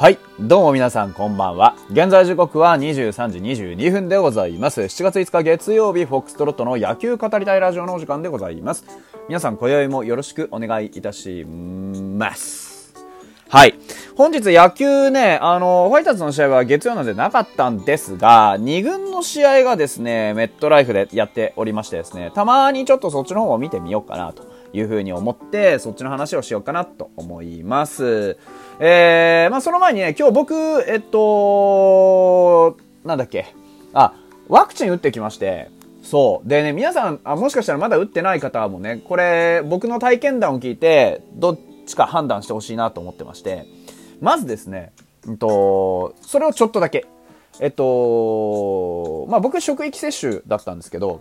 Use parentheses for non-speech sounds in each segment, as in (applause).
はい。どうも皆さんこんばんは。現在時刻は23時22分でございます。7月5日月曜日、フォックストロットの野球語りたいラジオのお時間でございます。皆さん、今宵もよろしくお願いいたします。はい。本日野球ね、あの、ファイターズの試合は月曜なのでなかったんですが、2軍の試合がですね、メットライフでやっておりましてですね、たまにちょっとそっちの方を見てみようかなというふうに思って、そっちの話をしようかなと思います。えー、まあその前にね、今日僕、えっと、なんだっけ、あ、ワクチン打ってきまして、そう。でね、皆さん、あもしかしたらまだ打ってない方もね、これ、僕の体験談を聞いて、どっちか判断してほしいなと思ってまして、まずですね、うんと、それをちょっとだけ。えっと、まあ僕、職域接種だったんですけど、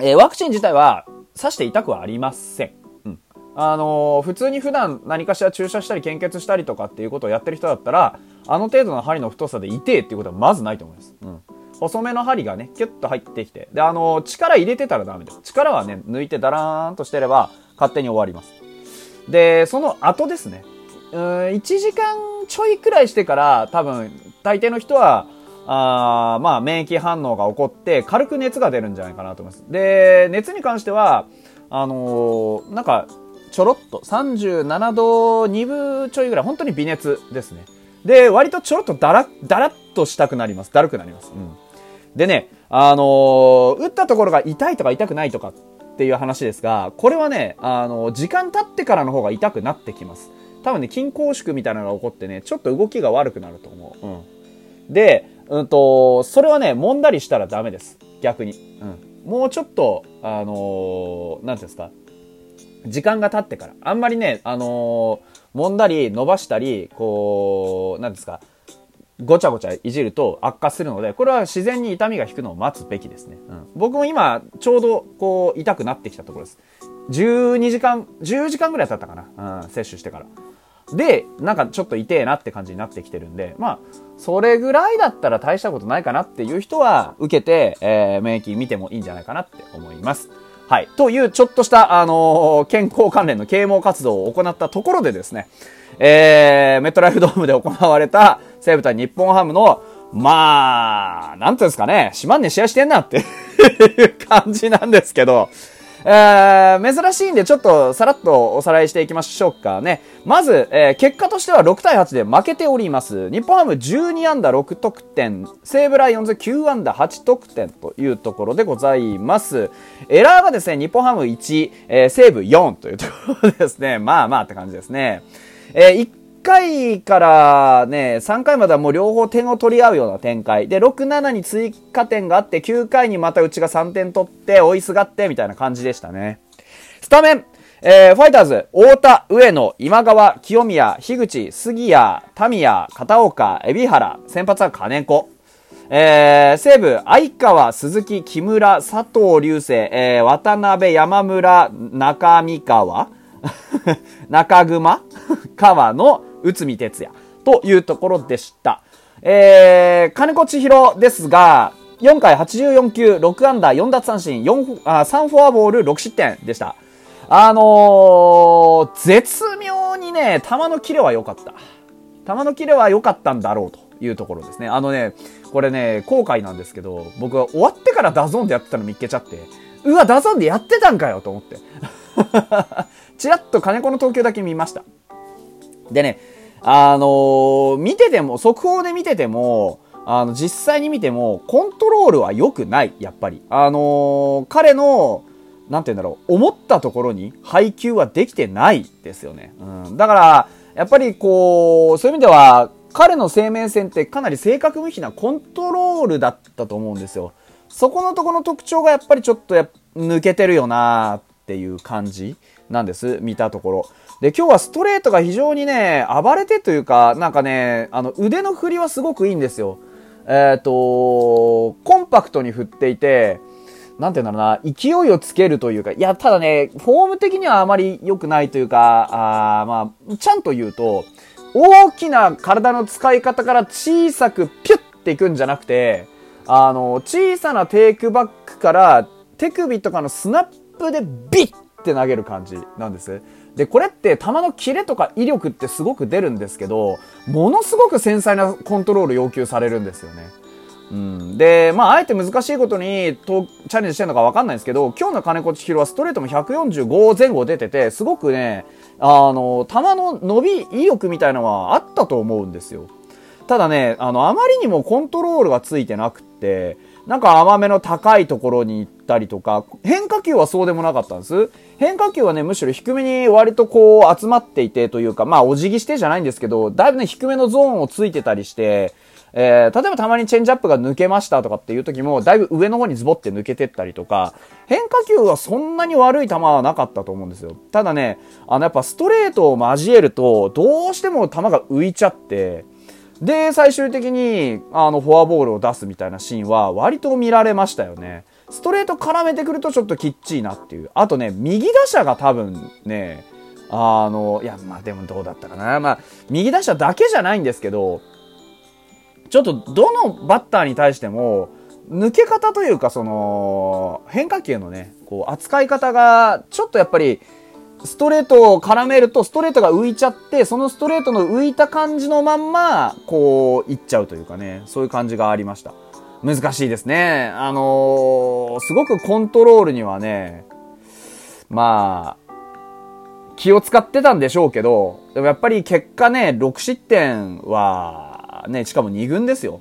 えーワクチン自体は刺して痛くはありません。うん。あのー普通に普段何かしら注射したり献血したりとかっていうことをやってる人だったら、あの程度の針の太さで痛えっていうことはまずないと思います。うん。細めの針がね、キュッと入ってきて。で、あのー力入れてたらダメです。力はね、抜いてダラーンとしてれば、勝手に終わります。で、その後ですね。うーん、1時間ちょいくらいしてから、多分、大抵の人は、あまあ、免疫反応が起こって、軽く熱が出るんじゃないかなと思います。で、熱に関しては、あのーなんか、ちょろっと、37度2分ちょいぐらい、本当に微熱ですね。で、割とちょろっとだら、だらっとしたくなります。だるくなります。うん。でね、あのー打ったところが痛いとか痛くないとかっていう話ですが、これはね、あのー時間経ってからの方が痛くなってきます。多分ね、筋拘縮みたいなのが起こってね、ちょっと動きが悪くなると思う。うん。で、うんと、それはね、揉んだりしたらダメです。逆に。うん。もうちょっと、あのーなんていうんですか、時間が経ってから。あんまりね、あのー揉んだり伸ばしたり、こう、なんですか、ごちゃごちゃいじると悪化するので、これは自然に痛みが引くのを待つべきですね。うん、僕も今、ちょうど、こう、痛くなってきたところです。12時間、10時間ぐらい経ったかな。うん、接種してから。で、なんかちょっと痛えなって感じになってきてるんで、まあ、それぐらいだったら大したことないかなっていう人は、受けて、えー免疫見てもいいんじゃないかなって思います。はい。という、ちょっとした、あのー健康関連の啓蒙活動を行ったところでですね、えー、メットライフドームで行われた西武対日本ハムの、まあ、なんていうんですかね、しまんね試合してんなって (laughs) いう感じなんですけど、えー、珍しいんでちょっとさらっとおさらいしていきましょうかね。まず、えー結果としては6対8で負けております。日本ハム12安打6得点、西武ライオンズ9安打8得点というところでございます。エラーがですね、日本ハム1、えー西武4というところですね。まあまあって感じですね。えー回からね、3回まではもう両方点を取り合うような展開。で、6、7に追加点があって、9回にまたうちが3点取って、追いすがって、みたいな感じでしたね。スタメン、えーファイターズ、太田、上野、今川、清宮、樋口、杉谷、タミヤ、片岡、海老原、先発は金子。えー西武、相川、鈴木、木村、佐藤隆星、えー渡辺、山村、中見川 (laughs) 中熊川の内海哲也というところでした。えー、金子千尋ですが、4回84球、6安打、4奪三振、4あ3フォアボール、6失点でした。あのー、絶妙にね、球のキレは良かった。球のキレは良かったんだろうというところですね。あのね、これね、後悔なんですけど、僕は終わってから DAZNでやってたの見っけちゃって、うわ、 DAZNでやってたんかよと思って。(laughs) ちらっと金子の投球だけ見ました。でね、あのー見てても、速報で見てても、あの、実際に見ても、コントロールは良くない、やっぱり。あのー彼の、なんて言うんだろう、思ったところに配球はできてないですよね。うん。だから、やっぱりこう、そういう意味では、彼の生命線ってかなり正確無比なコントロールだったと思うんですよ。そこのところの特徴がやっぱりちょっとや抜けてるよなっていう感じなんです。見たところ。で、今日はストレートが非常にね、暴れてというか、なんかね、あの、腕の振りはすごくいいんですよ。えっ、と、コンパクトに振っていて、なんていうんだろうな、勢いをつけるというか、いや、ただね、フォーム的にはあまり良くないというか、あまあ、ちゃんと言うと、大きな体の使い方から小さくピュッていくんじゃなくて、あの、小さなテイクバックから手首とかのスナッでビッって投げる感じなんです。で、これって球のキレとか威力ってすごく出るんですけど、ものすごく繊細なコントロール要求されるんですよね。うん、で、まあ、あえて難しいことにとチャレンジしてるのかわかんないんですけど、今日の金子千尋はストレートも145前後出てて、すごくね、あの、球の伸び、威力みたいなのはあったと思うんですよ。ただね、あの、あまりにもコントロールがついてなくって、なんか甘めの高いところに行ったりとか、変化球はそうでもなかったんです。変化球はね、むしろ低めに割とこう集まっていてというか、まあお辞儀してじゃないんですけど、だいぶね、低めのゾーンをついてたりして、えー、例えばたまにチェンジアップが抜けましたとかっていう時も、だいぶ上の方にズボって抜けてったりとか、変化球はそんなに悪い球はなかったと思うんですよ。ただね、あのやっぱストレートを交えると、どうしても球が浮いちゃって、で、最終的に、あの、フォアボールを出すみたいなシーンは、割と見られましたよね。ストレート絡めてくるとちょっときっちいなっていう。あとね、右打者が多分ね、あの、いや、まあでもどうだったかな。まあ、右打者だけじゃないんですけど、ちょっとどのバッターに対しても、抜け方というか、その、変化球のね、こう、扱い方が、ちょっとやっぱり、ストレートを絡めると、ストレートが浮いちゃって、そのストレートの浮いた感じのまんま、こう、いっちゃうというかね、そういう感じがありました。難しいですね。あのー、すごくコントロールにはね、まあ、気を使ってたんでしょうけど、でもやっぱり結果ね、6失点は、ね、しかも2軍ですよ。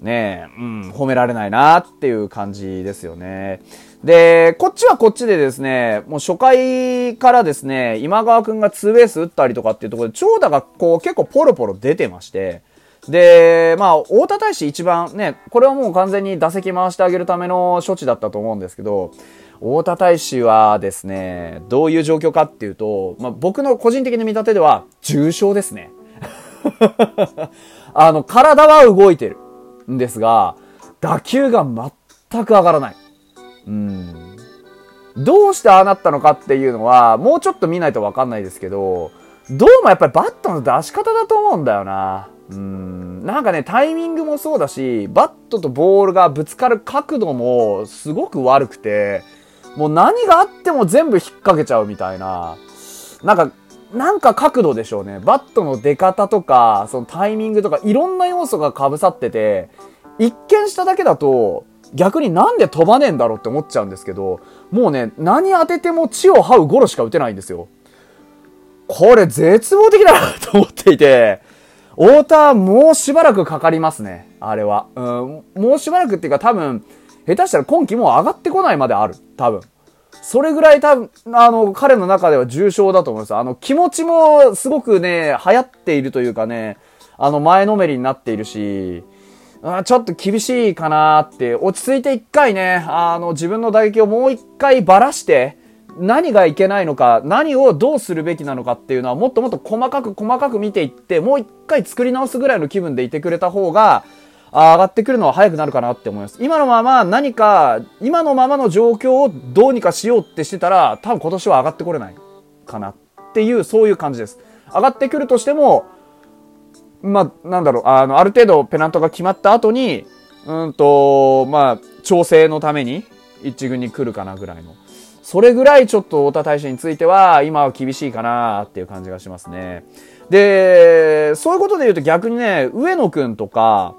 ねえ、うん、褒められないなっていう感じですよね。で、こっちはこっちでですね、もう初回からですね、今川くんがツーベース打ったりとかっていうところで、長打がこう結構ポロポロ出てまして、で、まあ、太田大使一番ね、これはもう完全に打席回してあげるための処置だったと思うんですけど、太田大使はですね、どういう状況かっていうと、まあ、僕の個人的な見立てでは、重症ですね。(laughs) あの、体は動いてるんですが、打球が全く上がらない。うん。どうしてああなったのかっていうのは、もうちょっと見ないとわかんないですけど、どうもやっぱりバットの出し方だと思うんだよな。うん。なんかね、タイミングもそうだし、バットとボールがぶつかる角度もすごく悪くて、もう何があっても全部引っ掛けちゃうみたいな。なんか、なんか角度でしょうね。バットの出方とか、そのタイミングとか、いろんな要素が被さってて、一見しただけだと、逆になんで飛ばねえんだろうって思っちゃうんですけど、もうね、何当てても血を這うゴロしか打てないんですよ。これ絶望的だなと思っていて、太田もうしばらくかかりますね。あれは。うん、もうしばらくっていうか多分、下手したら今季もう上がってこないまである。多分。それぐらい多分、あの、彼の中では重症だと思います。あの、気持ちもすごくね、流行っているというかね、あの、前のめりになっているし、あちょっと厳しいかなって、落ち着いて一回ね、あの、自分の打撃をもう一回ばらして、何がいけないのか、何をどうするべきなのかっていうのはもっともっと細かく細かく見ていって、もう一回作り直すぐらいの気分でいてくれた方が、あ上がってくるのは早くなるかなって思います。今のまま何か、今のままの状況をどうにかしようってしてたら、多分今年は上がってこれないかなっていう、そういう感じです。上がってくるとしても、まあ、なんだろう、あの、ある程度ペナントが決まった後に、うんと、まあ、調整のために一軍に来るかなぐらいの。それぐらいちょっと太田大使については、今は厳しいかなっていう感じがしますね。で、そういうことで言うと逆にね、上野くんとか、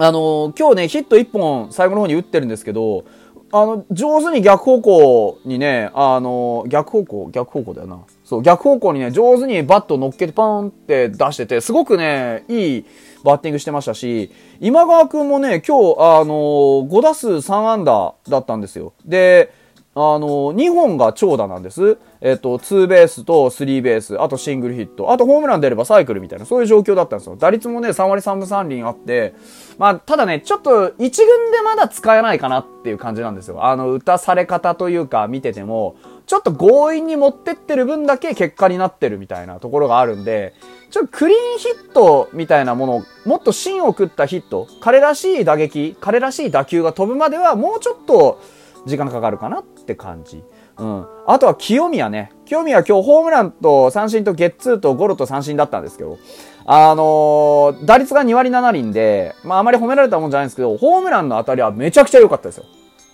あの、今日ね、ヒット1本最後の方に打ってるんですけど、あの、上手に逆方向にね、あの、逆方向？逆方向だよな。そう、逆方向にね、上手にバット乗っけてパーンって出してて、すごくね、いいバッティングしてましたし、今川くんもね、今日、あの、5打数3安打だったんですよ。で、あの、2本が長打なんです。えっと、ツーベースとスリーベース、あとシングルヒット、あとホームラン出ればサイクルみたいな、そういう状況だったんですよ。打率もね、3割3分3厘あって、まあ、ただね、ちょっと1軍でまだ使えないかなっていう感じなんですよ。あの、打たされ方というか見てても、ちょっと強引に持ってってる分だけ結果になってるみたいなところがあるんで、ちょっとクリーンヒットみたいなもの、もっと芯を食ったヒット、彼らしい打撃、彼らしい打球が飛ぶまではもうちょっと、時間かかるかなって感じ。うん。あとは清宮ね。清宮今日ホームランと三振とゲッツーとゴロと三振だったんですけど、あのー、打率が2割7厘で、まああまり褒められたもんじゃないんですけど、ホームランの当たりはめちゃくちゃ良かったですよ。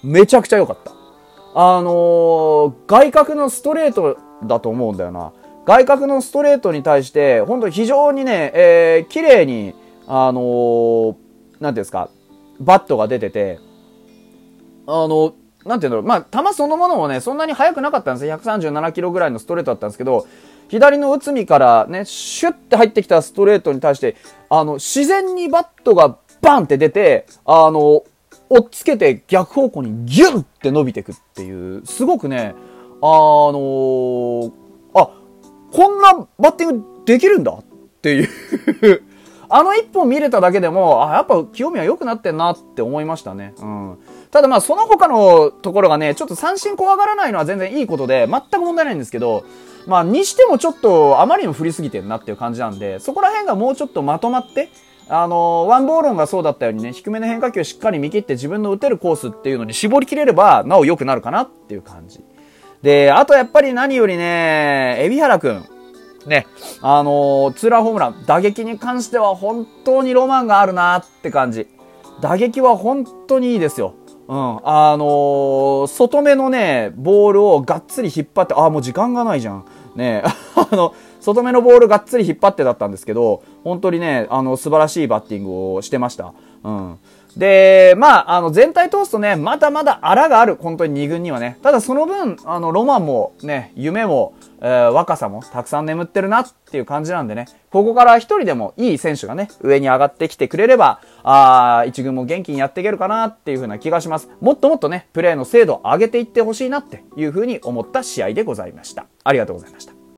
めちゃくちゃ良かった。あのー、外角のストレートだと思うんだよな。外角のストレートに対して、本当に非常にね、えー、綺麗に、あのー、なんていうんですか、バットが出てて、あの、なんていうんだろう、まあ、球そのものもね、そんなに速くなかったんですよ。137キロぐらいのストレートだったんですけど、左の内海からね、シュッて入ってきたストレートに対して、あの、自然にバットがバンって出て、あの、追っつけて逆方向にギュンって伸びてくっていう、すごくね、あの、あ、こんなバッティングできるんだっていうあの一本見れただけでも、あ、やっぱ清宮良くなってんなって思いましたね。うん。ただまあその他のところがね、ちょっと三振怖がらないのは全然いいことで、全く問題ないんですけど、まあにしてもちょっとあまりにも振りすぎてるなっていう感じなんで、そこら辺がもうちょっとまとまって、あの、ワンボールンがそうだったようにね、低めの変化球をしっかり見切って自分の打てるコースっていうのに絞り切れれば、なお良くなるかなっていう感じ。で、あとやっぱり何よりね、海老原くん。ね、あのツーランホームラン、打撃に関しては本当にロマンがあるなって感じ。打撃は本当にいいですよ。うん。あのー、外目のね、ボールをがっつり引っ張って、ああ、もう時間がないじゃん。ね (laughs) あの、外目のボールがっつり引っ張ってだったんですけど、本当にね、あの、素晴らしいバッティングをしてました。うん。で、まあ、あの、全体通すとね、まだまだ荒がある、本当に2軍にはね。ただその分、あの、ロマンもね、夢も、えー、若さもたくさん眠ってるなっていう感じなんでね、ここから一人でもいい選手がね、上に上がってきてくれれば、ああ、一軍も元気にやっていけるかなっていう風な気がします。もっともっとね、プレーの精度を上げていってほしいなっていう風に思った試合でございました。ありがとうございました。